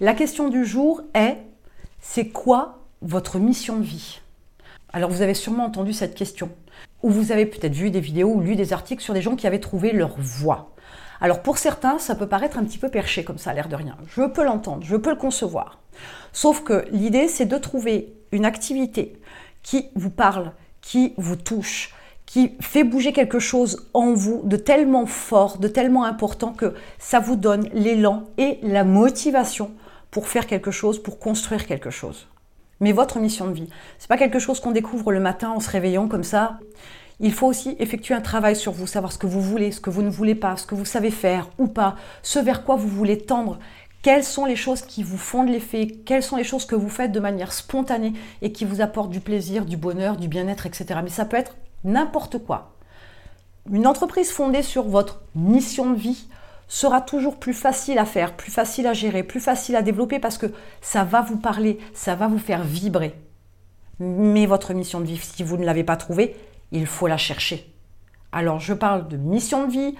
La question du jour est, c'est quoi votre mission de vie? Alors vous avez sûrement entendu cette question, ou vous avez peut-être vu des vidéos ou lu des articles sur des gens qui avaient trouvé leur voie. Alors pour certains, ça peut paraître un petit peu perché comme ça, l'air de rien. Je peux l'entendre, je peux le concevoir. Sauf que l'idée, c'est de trouver une activité qui vous parle, qui vous touche, qui fait bouger quelque chose en vous de tellement fort, de tellement important que ça vous donne l'élan et la motivation pour faire quelque chose, pour construire quelque chose. Mais votre mission de vie, c'est pas quelque chose qu'on découvre le matin en se réveillant comme ça. Il faut aussi effectuer un travail sur vous, savoir ce que vous voulez, ce que vous ne voulez pas, ce que vous savez faire ou pas, ce vers quoi vous voulez tendre, quelles sont les choses qui vous font de l'effet, quelles sont les choses que vous faites de manière spontanée et qui vous apportent du plaisir, du bonheur, du bien-être, etc. Mais ça peut être n'importe quoi. Une entreprise fondée sur votre mission de vie sera toujours plus facile à faire, plus facile à gérer, plus facile à développer parce que ça va vous parler, ça va vous faire vibrer. Mais votre mission de vie, si vous ne l'avez pas trouvée, il faut la chercher. Alors je parle de mission de vie,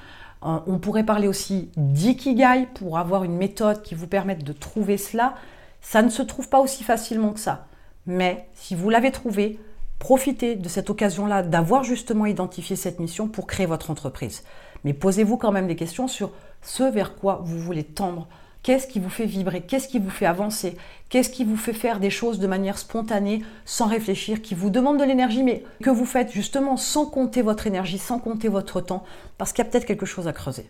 euh, on pourrait parler aussi d'ikigai pour avoir une méthode qui vous permette de trouver cela. Ça ne se trouve pas aussi facilement que ça. Mais si vous l'avez trouvé, profitez de cette occasion-là d'avoir justement identifié cette mission pour créer votre entreprise. Mais posez-vous quand même des questions sur ce vers quoi vous voulez tendre. Qu'est-ce qui vous fait vibrer? Qu'est-ce qui vous fait avancer? Qu'est-ce qui vous fait faire des choses de manière spontanée, sans réfléchir, qui vous demande de l'énergie, mais que vous faites justement sans compter votre énergie, sans compter votre temps, parce qu'il y a peut-être quelque chose à creuser?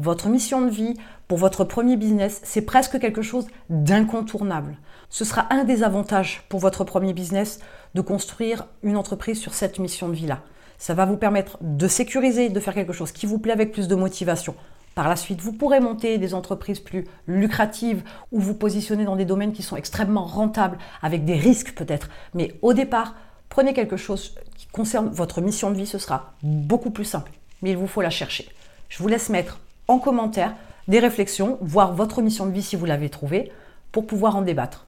Votre mission de vie pour votre premier business, c'est presque quelque chose d'incontournable. Ce sera un des avantages pour votre premier business de construire une entreprise sur cette mission de vie-là. Ça va vous permettre de sécuriser, de faire quelque chose qui vous plaît avec plus de motivation. Par la suite, vous pourrez monter des entreprises plus lucratives ou vous positionner dans des domaines qui sont extrêmement rentables, avec des risques peut-être. Mais au départ, prenez quelque chose qui concerne votre mission de vie, ce sera beaucoup plus simple. Mais il vous faut la chercher. Je vous laisse mettre en commentaire des réflexions, voir votre mission de vie si vous l'avez trouvée, pour pouvoir en débattre.